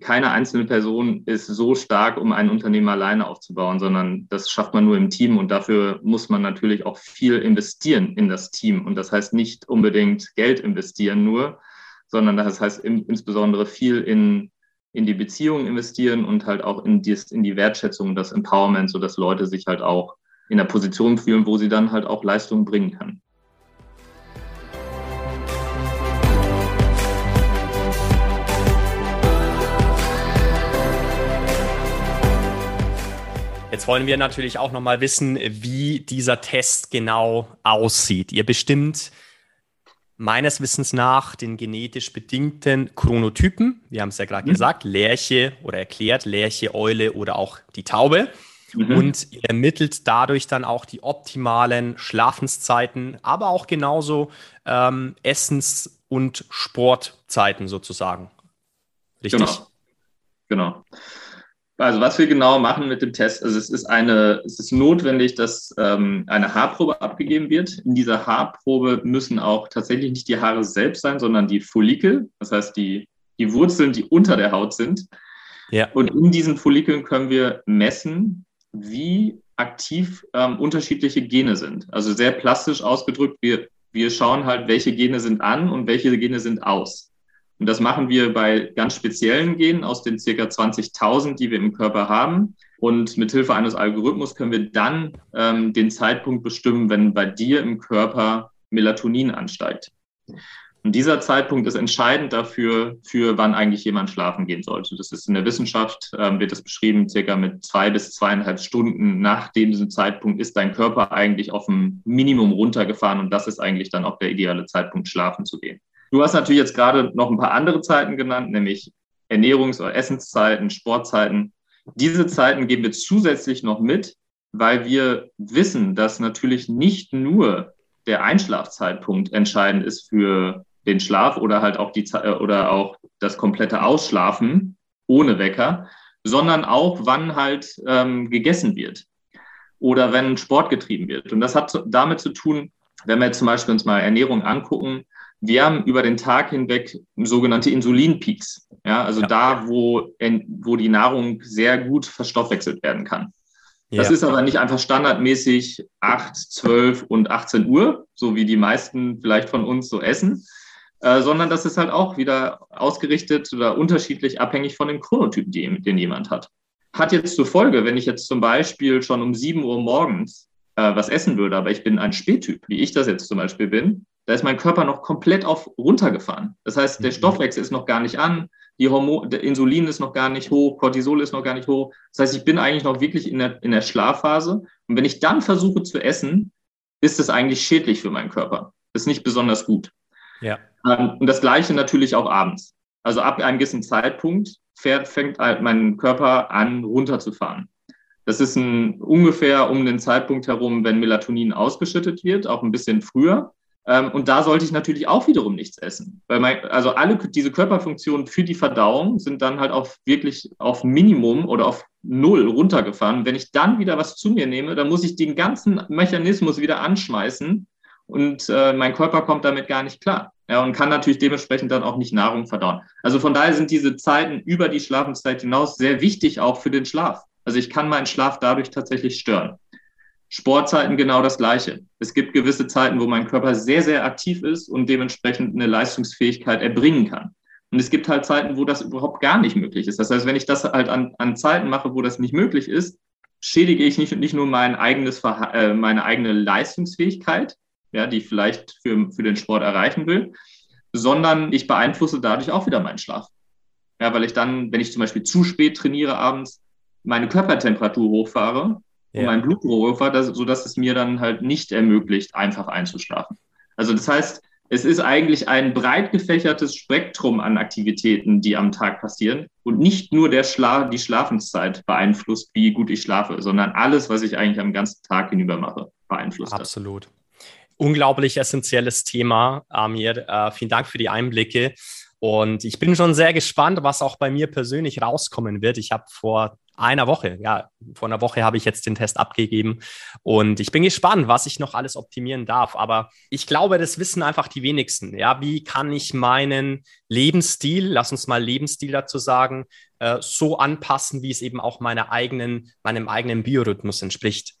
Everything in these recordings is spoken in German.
keine einzelne Person ist so stark, um ein Unternehmen alleine aufzubauen, sondern das schafft man nur im Team und dafür muss man natürlich auch viel investieren in das Team. Und das heißt nicht unbedingt Geld investieren nur, sondern das heißt insbesondere viel in, in die Beziehung investieren und halt auch in die, in die Wertschätzung, das Empowerment, sodass Leute sich halt auch in der Position fühlen, wo sie dann halt auch Leistung bringen können. Jetzt wollen wir natürlich auch nochmal wissen, wie dieser Test genau aussieht. Ihr bestimmt meines Wissens nach den genetisch bedingten Chronotypen. Wir haben es ja gerade mhm. gesagt, Lerche oder erklärt, Lerche, Eule oder auch die Taube. Mhm. Und ihr ermittelt dadurch dann auch die optimalen Schlafenszeiten, aber auch genauso ähm, Essens- und Sportzeiten sozusagen. Richtig? Genau. genau. Also was wir genau machen mit dem Test, also es ist eine, es ist notwendig, dass ähm, eine Haarprobe abgegeben wird. In dieser Haarprobe müssen auch tatsächlich nicht die Haare selbst sein, sondern die Follikel, das heißt die, die Wurzeln, die unter der Haut sind. Ja. Und in diesen Follikeln können wir messen, wie aktiv ähm, unterschiedliche Gene sind. Also sehr plastisch ausgedrückt, wir, wir schauen halt, welche Gene sind an und welche Gene sind aus. Und das machen wir bei ganz speziellen Genen aus den circa 20.000, die wir im Körper haben. Und mit Hilfe eines Algorithmus können wir dann ähm, den Zeitpunkt bestimmen, wenn bei dir im Körper Melatonin ansteigt. Und dieser Zeitpunkt ist entscheidend dafür, für wann eigentlich jemand schlafen gehen sollte. Das ist in der Wissenschaft, ähm, wird das beschrieben, circa mit zwei bis zweieinhalb Stunden nach diesem Zeitpunkt ist dein Körper eigentlich auf ein Minimum runtergefahren und das ist eigentlich dann auch der ideale Zeitpunkt, schlafen zu gehen. Du hast natürlich jetzt gerade noch ein paar andere Zeiten genannt, nämlich Ernährungs- oder Essenszeiten, Sportzeiten. Diese Zeiten geben wir zusätzlich noch mit, weil wir wissen, dass natürlich nicht nur der Einschlafzeitpunkt entscheidend ist für den Schlaf oder halt auch die äh, oder auch das komplette Ausschlafen ohne Wecker, sondern auch wann halt ähm, gegessen wird oder wenn Sport getrieben wird. Und das hat damit zu tun, wenn wir jetzt zum Beispiel uns mal Ernährung angucken, wir haben über den Tag hinweg sogenannte Insulinpeaks. Ja, also ja. da, wo, wo die Nahrung sehr gut verstoffwechselt werden kann. Das ja. ist aber nicht einfach standardmäßig 8, 12 und 18 Uhr, so wie die meisten vielleicht von uns so essen, äh, sondern das ist halt auch wieder ausgerichtet oder unterschiedlich abhängig von dem Chronotyp, den, den jemand hat. Hat jetzt zur Folge, wenn ich jetzt zum Beispiel schon um 7 Uhr morgens äh, was essen würde, aber ich bin ein Spättyp, wie ich das jetzt zum Beispiel bin, da ist mein Körper noch komplett auf runtergefahren. Das heißt, der mhm. Stoffwechsel ist noch gar nicht an, die Hormon, der Insulin ist noch gar nicht hoch, Cortisol ist noch gar nicht hoch. Das heißt, ich bin eigentlich noch wirklich in der, in der Schlafphase. Und wenn ich dann versuche zu essen, ist es eigentlich schädlich für meinen Körper. Das ist nicht besonders gut. Ja. Ähm, und das Gleiche natürlich auch abends. Also ab einem gewissen Zeitpunkt fährt, fängt halt mein Körper an, runterzufahren. Das ist ein, ungefähr um den Zeitpunkt herum, wenn Melatonin ausgeschüttet wird, auch ein bisschen früher. Ähm, und da sollte ich natürlich auch wiederum nichts essen. Weil mein, also alle diese Körperfunktionen für die Verdauung sind dann halt auf wirklich auf Minimum oder auf Null runtergefahren. Wenn ich dann wieder was zu mir nehme, dann muss ich den ganzen Mechanismus wieder anschmeißen und äh, mein Körper kommt damit gar nicht klar. Ja, und kann natürlich dementsprechend dann auch nicht Nahrung verdauen. Also von daher sind diese Zeiten über die Schlafenszeit hinaus sehr wichtig auch für den Schlaf. Also ich kann meinen Schlaf dadurch tatsächlich stören. Sportzeiten genau das Gleiche. Es gibt gewisse Zeiten, wo mein Körper sehr, sehr aktiv ist und dementsprechend eine Leistungsfähigkeit erbringen kann. Und es gibt halt Zeiten, wo das überhaupt gar nicht möglich ist. Das heißt, wenn ich das halt an, an Zeiten mache, wo das nicht möglich ist, schädige ich nicht, nicht nur mein eigenes, äh, meine eigene Leistungsfähigkeit, ja, die ich vielleicht für, für den Sport erreichen will, sondern ich beeinflusse dadurch auch wieder meinen Schlaf. Ja, weil ich dann, wenn ich zum Beispiel zu spät trainiere abends, meine Körpertemperatur hochfahre ja. und mein Blutdruck dass, sodass es mir dann halt nicht ermöglicht, einfach einzuschlafen. Also das heißt, es ist eigentlich ein breit gefächertes Spektrum an Aktivitäten, die am Tag passieren und nicht nur der Schla die Schlafenszeit beeinflusst, wie gut ich schlafe, sondern alles, was ich eigentlich am ganzen Tag hinüber mache, beeinflusst. Absolut. Das. Unglaublich essentielles Thema, Amir. Äh, vielen Dank für die Einblicke. Und ich bin schon sehr gespannt, was auch bei mir persönlich rauskommen wird. Ich habe vor einer Woche. Ja, vor einer Woche habe ich jetzt den Test abgegeben und ich bin gespannt, was ich noch alles optimieren darf. Aber ich glaube, das wissen einfach die wenigsten. Ja, wie kann ich meinen Lebensstil, lass uns mal Lebensstil dazu sagen, äh, so anpassen, wie es eben auch meiner eigenen, meinem eigenen Biorhythmus entspricht.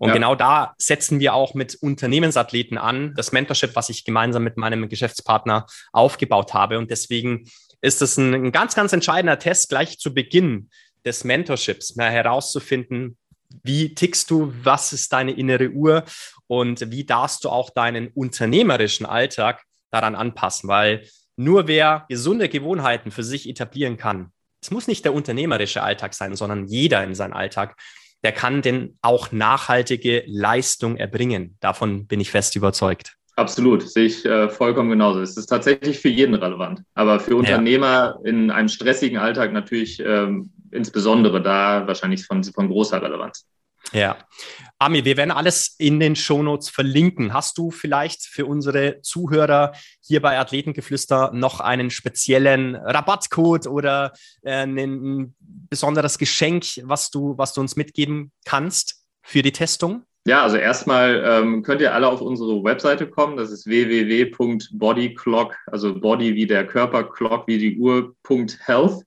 Und ja. genau da setzen wir auch mit Unternehmensathleten an, das Mentorship, was ich gemeinsam mit meinem Geschäftspartner aufgebaut habe. Und deswegen ist es ein, ein ganz, ganz entscheidender Test gleich zu Beginn des Mentorships, mal herauszufinden, wie tickst du, was ist deine innere Uhr und wie darfst du auch deinen unternehmerischen Alltag daran anpassen, weil nur wer gesunde Gewohnheiten für sich etablieren kann, es muss nicht der unternehmerische Alltag sein, sondern jeder in seinem Alltag der kann denn auch nachhaltige Leistung erbringen. Davon bin ich fest überzeugt. Absolut, sehe ich äh, vollkommen genauso. Es ist tatsächlich für jeden relevant, aber für Unternehmer ja. in einem stressigen Alltag natürlich ähm, insbesondere da wahrscheinlich von, von großer Relevanz. Ja. Ami, wir werden alles in den Shownotes verlinken. Hast du vielleicht für unsere Zuhörer hier bei Athletengeflüster noch einen speziellen Rabattcode oder äh, ein besonderes Geschenk, was du, was du uns mitgeben kannst für die Testung? Ja, also erstmal ähm, könnt ihr alle auf unsere Webseite kommen. Das ist www.bodyclock, also Body wie der Körper, Clock wie die Uhr.health.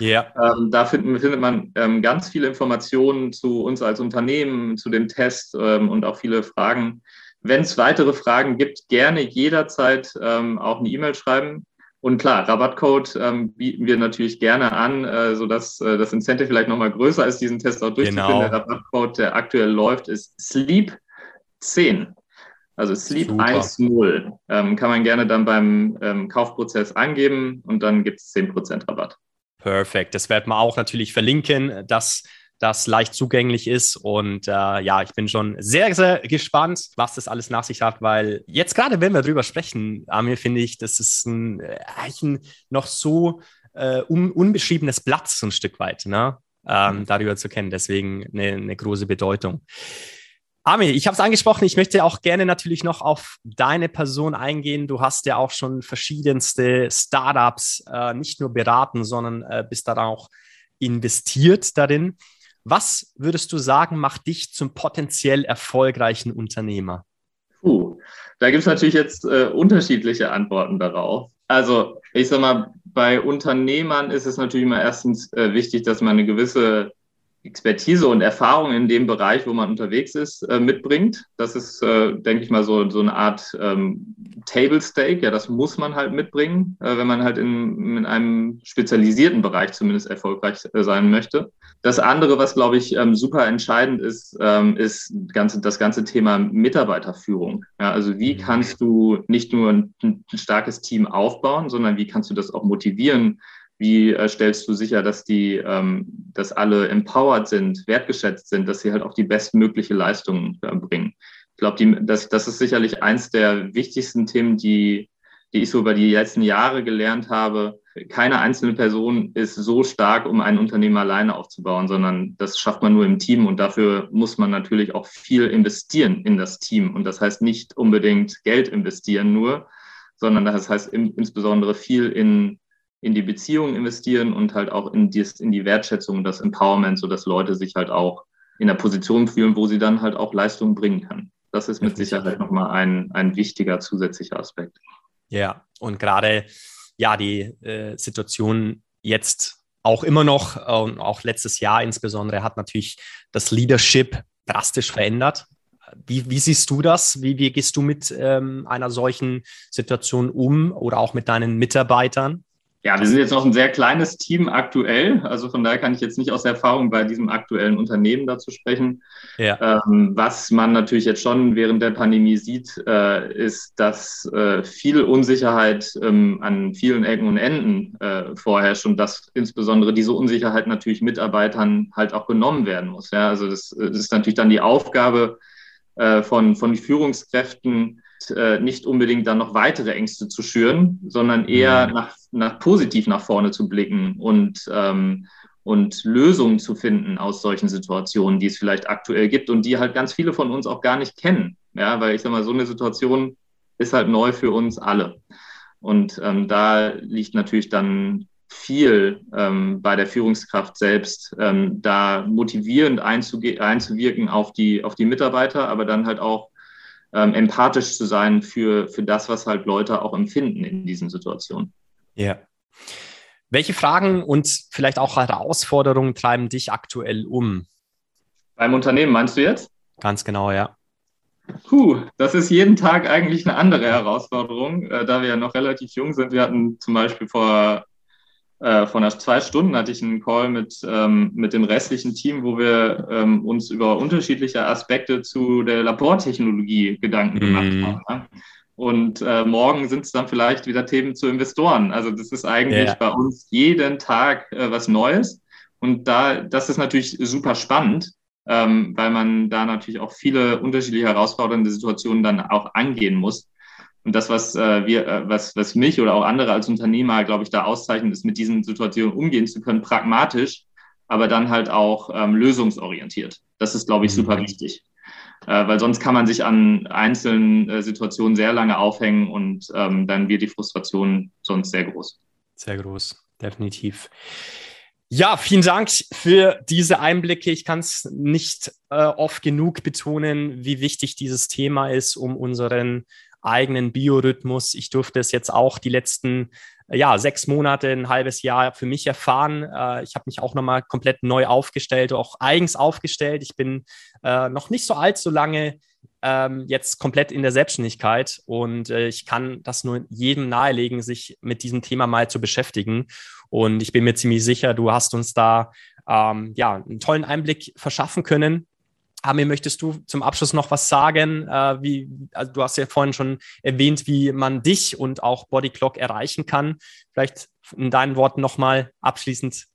Ja. Ähm, da find, findet man ähm, ganz viele Informationen zu uns als Unternehmen, zu dem Test ähm, und auch viele Fragen. Wenn es weitere Fragen gibt, gerne jederzeit ähm, auch eine E-Mail schreiben. Und klar, Rabattcode ähm, bieten wir natürlich gerne an, äh, sodass äh, das Incentive vielleicht nochmal größer ist, diesen Test auch durchzuführen. Genau. Der Rabattcode, der aktuell läuft, ist Sleep 10. Also Sleep 1.0 ähm, kann man gerne dann beim ähm, Kaufprozess angeben und dann gibt es 10% Rabatt. Perfekt. Das werden wir auch natürlich verlinken, dass das leicht zugänglich ist. Und äh, ja, ich bin schon sehr, sehr gespannt, was das alles nach sich hat, weil jetzt gerade, wenn wir drüber sprechen, Amir, finde ich, das ist ein, äh, ein noch so äh, un unbeschriebenes Blatt, so ein Stück weit, ne? Ähm, mhm. darüber zu kennen. Deswegen eine, eine große Bedeutung. Ami, ich habe es angesprochen, ich möchte auch gerne natürlich noch auf deine Person eingehen. Du hast ja auch schon verschiedenste Startups äh, nicht nur beraten, sondern äh, bist da auch investiert darin. Was würdest du sagen, macht dich zum potenziell erfolgreichen Unternehmer? Puh, da gibt es natürlich jetzt äh, unterschiedliche Antworten darauf. Also ich sag mal, bei Unternehmern ist es natürlich immer erstens äh, wichtig, dass man eine gewisse Expertise und Erfahrung in dem Bereich, wo man unterwegs ist, äh, mitbringt. Das ist, äh, denke ich mal, so, so eine Art ähm, Table Stake. Ja, das muss man halt mitbringen, äh, wenn man halt in, in einem spezialisierten Bereich zumindest erfolgreich sein möchte. Das andere, was, glaube ich, ähm, super entscheidend ist, ähm, ist ganze, das ganze Thema Mitarbeiterführung. Ja, also wie kannst du nicht nur ein starkes Team aufbauen, sondern wie kannst du das auch motivieren, wie äh, stellst du sicher, dass die, ähm, dass alle empowered sind, wertgeschätzt sind, dass sie halt auch die bestmögliche Leistung äh, bringen? Ich glaube, das, das ist sicherlich eins der wichtigsten Themen, die, die ich so über die letzten Jahre gelernt habe. Keine einzelne Person ist so stark, um ein Unternehmen alleine aufzubauen, sondern das schafft man nur im Team und dafür muss man natürlich auch viel investieren in das Team. Und das heißt nicht unbedingt Geld investieren nur, sondern das heißt insbesondere viel in in die Beziehung investieren und halt auch in die, in die Wertschätzung und das Empowerment, sodass Leute sich halt auch in der Position fühlen, wo sie dann halt auch Leistung bringen können. Das ist mit Sicherheit nochmal ein, ein wichtiger zusätzlicher Aspekt. Ja, und gerade ja, die äh, Situation jetzt auch immer noch und auch letztes Jahr insbesondere hat natürlich das Leadership drastisch verändert. Wie, wie siehst du das? Wie, wie gehst du mit ähm, einer solchen Situation um oder auch mit deinen Mitarbeitern? Ja, wir sind jetzt noch ein sehr kleines Team aktuell. Also von daher kann ich jetzt nicht aus Erfahrung bei diesem aktuellen Unternehmen dazu sprechen. Ja. Ähm, was man natürlich jetzt schon während der Pandemie sieht, äh, ist, dass äh, viel Unsicherheit ähm, an vielen Ecken und Enden äh, vorherrscht und dass insbesondere diese Unsicherheit natürlich Mitarbeitern halt auch genommen werden muss. Ja, also das, das ist natürlich dann die Aufgabe äh, von, von Führungskräften, äh, nicht unbedingt dann noch weitere Ängste zu schüren, sondern eher mhm. nach, nach positiv nach vorne zu blicken und, ähm, und Lösungen zu finden aus solchen Situationen, die es vielleicht aktuell gibt und die halt ganz viele von uns auch gar nicht kennen. Ja, weil ich sag mal, so eine Situation ist halt neu für uns alle. Und ähm, da liegt natürlich dann viel ähm, bei der Führungskraft selbst, ähm, da motivierend einzuwirken auf die, auf die Mitarbeiter, aber dann halt auch ähm, empathisch zu sein für, für das, was halt Leute auch empfinden in diesen Situationen. Ja. Welche Fragen und vielleicht auch Herausforderungen treiben dich aktuell um? Beim Unternehmen meinst du jetzt? Ganz genau, ja. Puh, das ist jeden Tag eigentlich eine andere Herausforderung, äh, da wir ja noch relativ jung sind. Wir hatten zum Beispiel vor, äh, vor einer zwei Stunden hatte ich einen Call mit, ähm, mit dem restlichen Team, wo wir ähm, uns über unterschiedliche Aspekte zu der Labortechnologie Gedanken gemacht mhm. haben. Ne? Und äh, morgen sind es dann vielleicht wieder Themen zu Investoren. Also das ist eigentlich yeah. bei uns jeden Tag äh, was Neues. Und da, das ist natürlich super spannend ähm, weil man da natürlich auch viele unterschiedliche herausfordernde Situationen dann auch angehen muss. Und das, was äh, wir, äh, was, was mich oder auch andere als Unternehmer, glaube ich, da auszeichnet, ist, mit diesen Situationen umgehen zu können, pragmatisch, aber dann halt auch ähm, lösungsorientiert. Das ist, glaube ich, super mhm. wichtig. Äh, weil sonst kann man sich an einzelnen äh, Situationen sehr lange aufhängen und ähm, dann wird die Frustration sonst sehr groß. Sehr groß, definitiv. Ja, vielen Dank für diese Einblicke. Ich kann es nicht äh, oft genug betonen, wie wichtig dieses Thema ist, um unseren eigenen Biorhythmus. Ich durfte es jetzt auch die letzten ja, sechs Monate, ein halbes Jahr für mich erfahren. Äh, ich habe mich auch nochmal komplett neu aufgestellt, auch eigens aufgestellt. Ich bin äh, noch nicht so allzu lange ähm, jetzt komplett in der Selbstständigkeit und äh, ich kann das nur jedem nahelegen, sich mit diesem Thema mal zu beschäftigen. Und ich bin mir ziemlich sicher, du hast uns da ähm, ja einen tollen Einblick verschaffen können. Amir, möchtest du zum Abschluss noch was sagen? Äh, wie, also du hast ja vorhin schon erwähnt, wie man dich und auch Bodyclock erreichen kann. Vielleicht in deinen Worten nochmal abschließend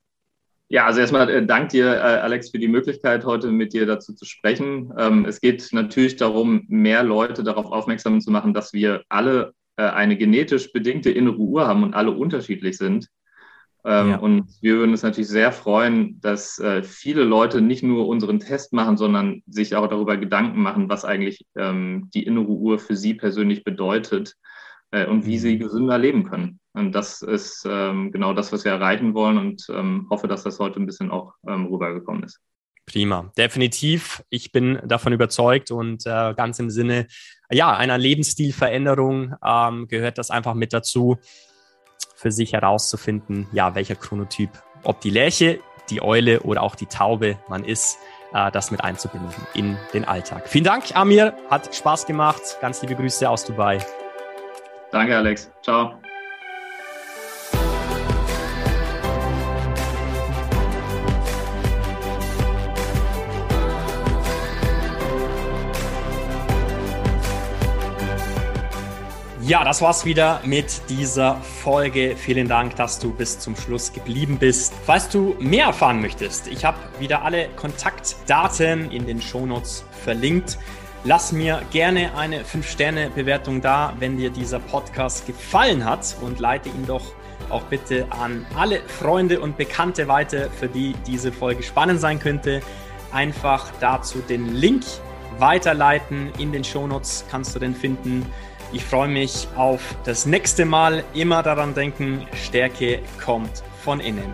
ja, also erstmal äh, dank dir, äh, Alex, für die Möglichkeit, heute mit dir dazu zu sprechen. Ähm, es geht natürlich darum, mehr Leute darauf aufmerksam zu machen, dass wir alle äh, eine genetisch bedingte innere Uhr haben und alle unterschiedlich sind. Ähm, ja. Und wir würden uns natürlich sehr freuen, dass äh, viele Leute nicht nur unseren Test machen, sondern sich auch darüber Gedanken machen, was eigentlich ähm, die innere Uhr für sie persönlich bedeutet äh, und wie sie mhm. gesünder leben können. Und das ist ähm, genau das, was wir erreichen wollen und ähm, hoffe, dass das heute ein bisschen auch ähm, rübergekommen ist. Prima, definitiv. Ich bin davon überzeugt und äh, ganz im Sinne ja, einer Lebensstilveränderung ähm, gehört das einfach mit dazu, für sich herauszufinden, ja, welcher Chronotyp, ob die Lerche, die Eule oder auch die Taube man ist, äh, das mit einzubinden in den Alltag. Vielen Dank, Amir, hat Spaß gemacht. Ganz liebe Grüße aus Dubai. Danke, Alex. Ciao. Ja, das war's wieder mit dieser Folge. Vielen Dank, dass du bis zum Schluss geblieben bist. Falls du mehr erfahren möchtest, ich habe wieder alle Kontaktdaten in den Shownotes verlinkt. Lass mir gerne eine 5-Sterne-Bewertung da, wenn dir dieser Podcast gefallen hat und leite ihn doch auch bitte an alle Freunde und Bekannte weiter, für die diese Folge spannend sein könnte. Einfach dazu den Link weiterleiten. In den Shownotes kannst du den finden. Ich freue mich auf das nächste Mal. Immer daran denken, Stärke kommt von innen.